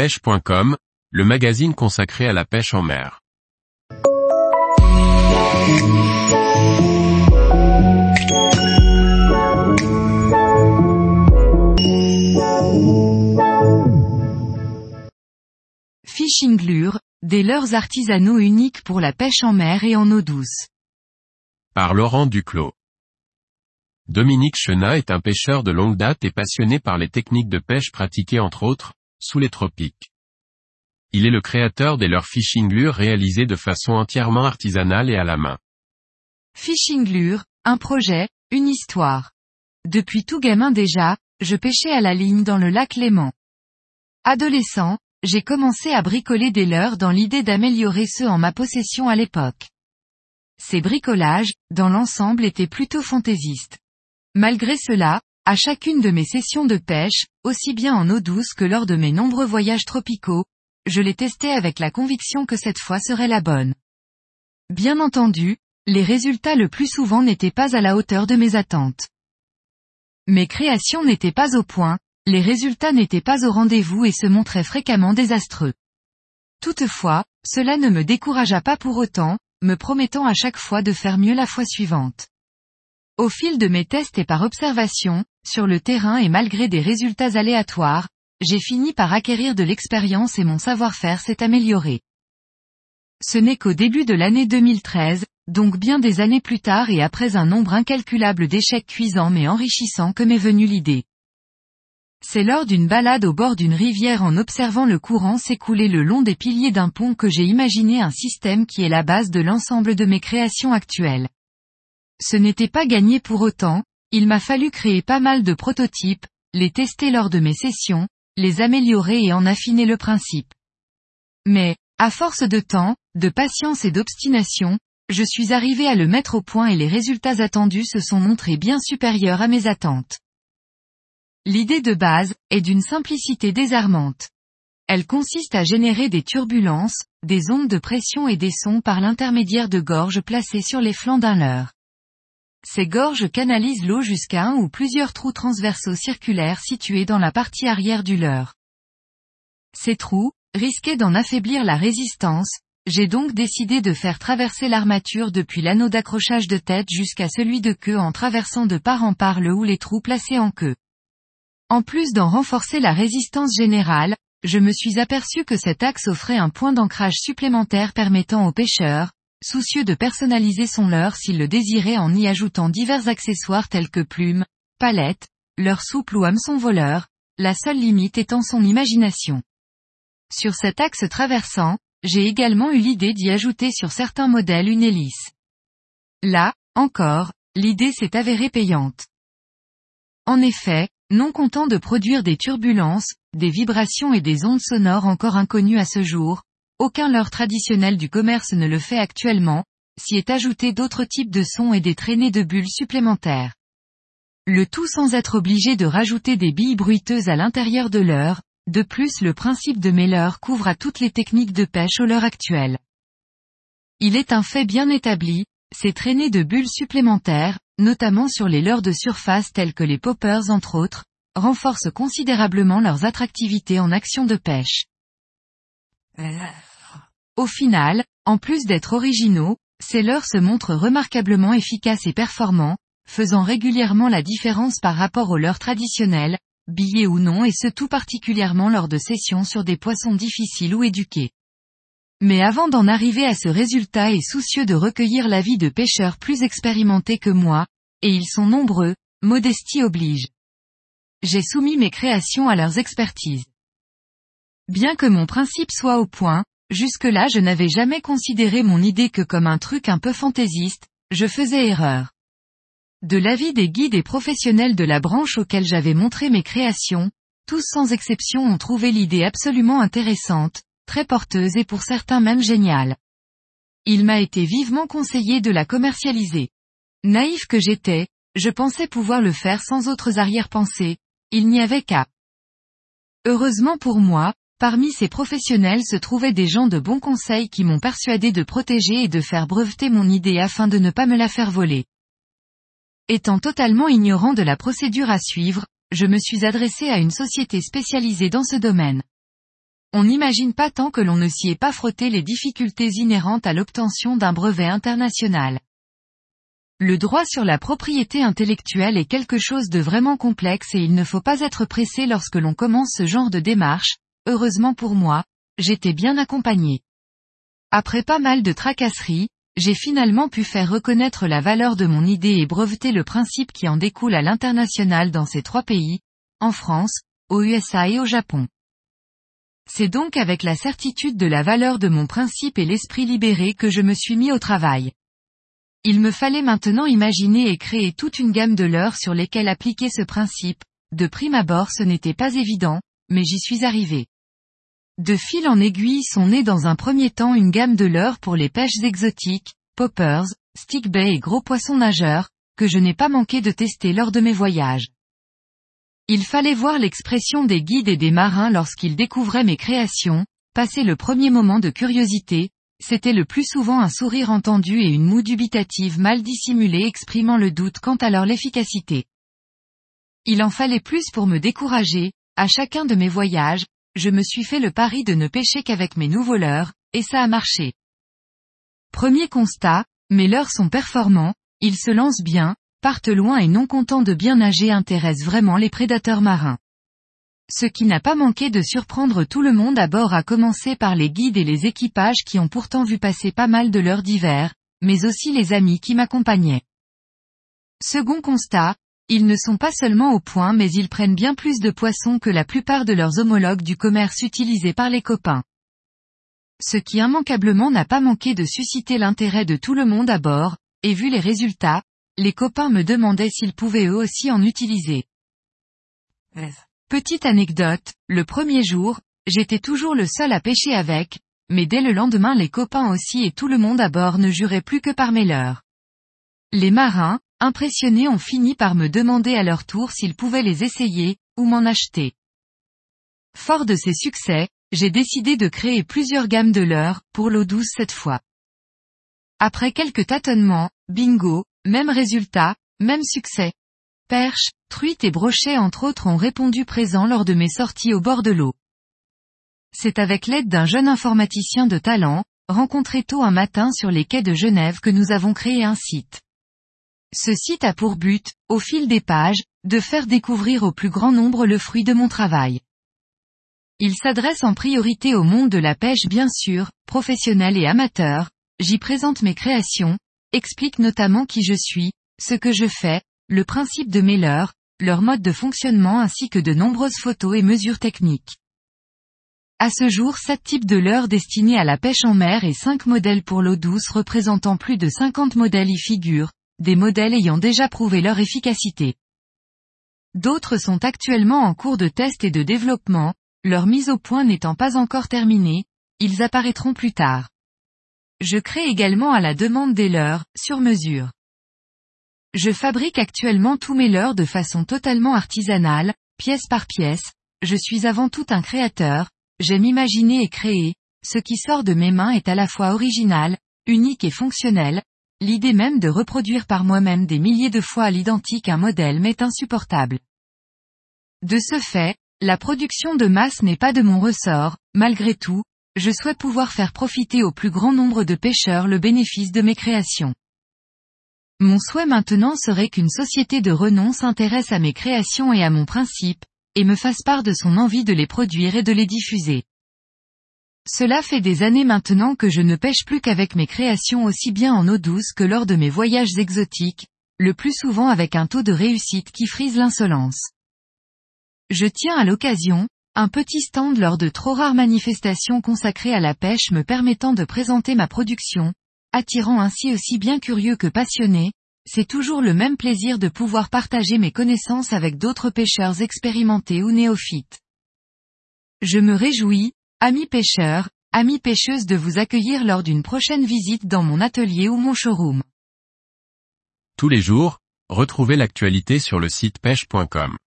pêche.com, le magazine consacré à la pêche en mer. Fishing Lure, des leurres artisanaux uniques pour la pêche en mer et en eau douce. Par Laurent Duclos. Dominique Chenat est un pêcheur de longue date et passionné par les techniques de pêche pratiquées entre autres, sous les tropiques. Il est le créateur des leurres fishing lure réalisées de façon entièrement artisanale et à la main. Fishing Lure, un projet, une histoire. Depuis tout gamin déjà, je pêchais à la ligne dans le lac Léman. Adolescent, j'ai commencé à bricoler des leurres dans l'idée d'améliorer ceux en ma possession à l'époque. Ces bricolages, dans l'ensemble étaient plutôt fantaisistes. Malgré cela, à chacune de mes sessions de pêche, aussi bien en eau douce que lors de mes nombreux voyages tropicaux, je les testais avec la conviction que cette fois serait la bonne. Bien entendu, les résultats le plus souvent n'étaient pas à la hauteur de mes attentes. Mes créations n'étaient pas au point, les résultats n'étaient pas au rendez-vous et se montraient fréquemment désastreux. Toutefois, cela ne me découragea pas pour autant, me promettant à chaque fois de faire mieux la fois suivante. Au fil de mes tests et par observation, sur le terrain et malgré des résultats aléatoires, j'ai fini par acquérir de l'expérience et mon savoir-faire s'est amélioré. Ce n'est qu'au début de l'année 2013, donc bien des années plus tard et après un nombre incalculable d'échecs cuisants mais enrichissants que m'est venue l'idée. C'est lors d'une balade au bord d'une rivière en observant le courant s'écouler le long des piliers d'un pont que j'ai imaginé un système qui est la base de l'ensemble de mes créations actuelles. Ce n'était pas gagné pour autant, il m'a fallu créer pas mal de prototypes, les tester lors de mes sessions, les améliorer et en affiner le principe. Mais, à force de temps, de patience et d'obstination, je suis arrivé à le mettre au point et les résultats attendus se sont montrés bien supérieurs à mes attentes. L'idée de base, est d'une simplicité désarmante. Elle consiste à générer des turbulences, des ondes de pression et des sons par l'intermédiaire de gorges placées sur les flancs d'un leurre. Ces gorges canalisent l'eau jusqu'à un ou plusieurs trous transversaux circulaires situés dans la partie arrière du leurre. Ces trous, risquaient d'en affaiblir la résistance, j'ai donc décidé de faire traverser l'armature depuis l'anneau d'accrochage de tête jusqu'à celui de queue en traversant de part en part le ou les trous placés en queue. En plus d'en renforcer la résistance générale, je me suis aperçu que cet axe offrait un point d'ancrage supplémentaire permettant aux pêcheurs, soucieux de personnaliser son leurre s'il le désirait en y ajoutant divers accessoires tels que plumes, palettes, leurre souple ou hameçon voleur, la seule limite étant son imagination. Sur cet axe traversant, j'ai également eu l'idée d'y ajouter sur certains modèles une hélice. Là, encore, l'idée s'est avérée payante. En effet, non content de produire des turbulences, des vibrations et des ondes sonores encore inconnues à ce jour, aucun leurre traditionnel du commerce ne le fait actuellement, s'y est ajouté d'autres types de sons et des traînées de bulles supplémentaires. Le tout sans être obligé de rajouter des billes bruiteuses à l'intérieur de leurre, de plus le principe de mes leurres couvre à toutes les techniques de pêche au leurre actuel. Il est un fait bien établi, ces traînées de bulles supplémentaires, notamment sur les leurres de surface tels que les poppers entre autres, renforcent considérablement leurs attractivités en action de pêche. Au final, en plus d'être originaux, ces leurres se montrent remarquablement efficaces et performants, faisant régulièrement la différence par rapport aux leurres traditionnels, billets ou non et ce tout particulièrement lors de sessions sur des poissons difficiles ou éduqués. Mais avant d'en arriver à ce résultat et soucieux de recueillir l'avis de pêcheurs plus expérimentés que moi, et ils sont nombreux, modestie oblige. J'ai soumis mes créations à leurs expertises. Bien que mon principe soit au point, jusque-là je n'avais jamais considéré mon idée que comme un truc un peu fantaisiste, je faisais erreur. De l'avis des guides et professionnels de la branche auxquels j'avais montré mes créations, tous sans exception ont trouvé l'idée absolument intéressante, très porteuse et pour certains même géniale. Il m'a été vivement conseillé de la commercialiser. Naïf que j'étais, je pensais pouvoir le faire sans autres arrière-pensées, il n'y avait qu'à. Heureusement pour moi, Parmi ces professionnels se trouvaient des gens de bons conseils qui m'ont persuadé de protéger et de faire breveter mon idée afin de ne pas me la faire voler. Étant totalement ignorant de la procédure à suivre, je me suis adressé à une société spécialisée dans ce domaine. on n'imagine pas tant que l'on ne s'y est pas frotté les difficultés inhérentes à l'obtention d'un brevet international. Le droit sur la propriété intellectuelle est quelque chose de vraiment complexe et il ne faut pas être pressé lorsque l'on commence ce genre de démarche, heureusement pour moi, j'étais bien accompagné. Après pas mal de tracasseries, j'ai finalement pu faire reconnaître la valeur de mon idée et breveter le principe qui en découle à l'international dans ces trois pays, en France, aux USA et au Japon. C'est donc avec la certitude de la valeur de mon principe et l'esprit libéré que je me suis mis au travail. Il me fallait maintenant imaginer et créer toute une gamme de leurres sur lesquelles appliquer ce principe, de prime abord ce n'était pas évident, mais j'y suis arrivé. De fil en aiguille sont nés dans un premier temps une gamme de leurres pour les pêches exotiques, poppers, stickbait et gros poissons nageurs, que je n'ai pas manqué de tester lors de mes voyages. Il fallait voir l'expression des guides et des marins lorsqu'ils découvraient mes créations, passer le premier moment de curiosité, c'était le plus souvent un sourire entendu et une moue dubitative mal dissimulée exprimant le doute quant à leur efficacité. Il en fallait plus pour me décourager, à chacun de mes voyages, je me suis fait le pari de ne pêcher qu'avec mes nouveaux leurres, et ça a marché. Premier constat, mes leurres sont performants, ils se lancent bien, partent loin et non contents de bien nager intéressent vraiment les prédateurs marins. Ce qui n'a pas manqué de surprendre tout le monde à bord à commencer par les guides et les équipages qui ont pourtant vu passer pas mal de l'heure d'hiver, mais aussi les amis qui m'accompagnaient. Second constat, ils ne sont pas seulement au point mais ils prennent bien plus de poissons que la plupart de leurs homologues du commerce utilisés par les copains. Ce qui immanquablement n'a pas manqué de susciter l'intérêt de tout le monde à bord, et vu les résultats, les copains me demandaient s'ils pouvaient eux aussi en utiliser. Petite anecdote, le premier jour, j'étais toujours le seul à pêcher avec, mais dès le lendemain les copains aussi et tout le monde à bord ne juraient plus que par mes leurs. Les marins, Impressionnés ont fini par me demander à leur tour s'ils pouvaient les essayer, ou m'en acheter. Fort de ces succès, j'ai décidé de créer plusieurs gammes de leurres, pour l'eau douce cette fois. Après quelques tâtonnements, bingo, même résultat, même succès. Perches, truites et brochets entre autres ont répondu présent lors de mes sorties au bord de l'eau. C'est avec l'aide d'un jeune informaticien de talent, rencontré tôt un matin sur les quais de Genève que nous avons créé un site. Ce site a pour but, au fil des pages, de faire découvrir au plus grand nombre le fruit de mon travail. Il s'adresse en priorité au monde de la pêche bien sûr, professionnel et amateur, j'y présente mes créations, explique notamment qui je suis, ce que je fais, le principe de mes leurres, leur mode de fonctionnement ainsi que de nombreuses photos et mesures techniques. À ce jour, sept types de leurres destinés à la pêche en mer et cinq modèles pour l'eau douce représentant plus de 50 modèles y figurent, des modèles ayant déjà prouvé leur efficacité. D'autres sont actuellement en cours de test et de développement, leur mise au point n'étant pas encore terminée, ils apparaîtront plus tard. Je crée également à la demande des leurs, sur mesure. Je fabrique actuellement tous mes leurs de façon totalement artisanale, pièce par pièce, je suis avant tout un créateur, j'aime imaginer et créer, ce qui sort de mes mains est à la fois original, unique et fonctionnel, L'idée même de reproduire par moi-même des milliers de fois à l'identique un modèle m'est insupportable. De ce fait, la production de masse n'est pas de mon ressort, malgré tout, je souhaite pouvoir faire profiter au plus grand nombre de pêcheurs le bénéfice de mes créations. Mon souhait maintenant serait qu'une société de renom s'intéresse à mes créations et à mon principe, et me fasse part de son envie de les produire et de les diffuser. Cela fait des années maintenant que je ne pêche plus qu'avec mes créations aussi bien en eau douce que lors de mes voyages exotiques, le plus souvent avec un taux de réussite qui frise l'insolence. Je tiens à l'occasion, un petit stand lors de trop rares manifestations consacrées à la pêche me permettant de présenter ma production, attirant ainsi aussi bien curieux que passionnés, c'est toujours le même plaisir de pouvoir partager mes connaissances avec d'autres pêcheurs expérimentés ou néophytes. Je me réjouis, Amis pêcheurs, amis pêcheuses de vous accueillir lors d'une prochaine visite dans mon atelier ou mon showroom. Tous les jours, retrouvez l'actualité sur le site pêche.com.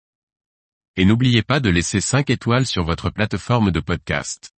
Et n'oubliez pas de laisser 5 étoiles sur votre plateforme de podcast.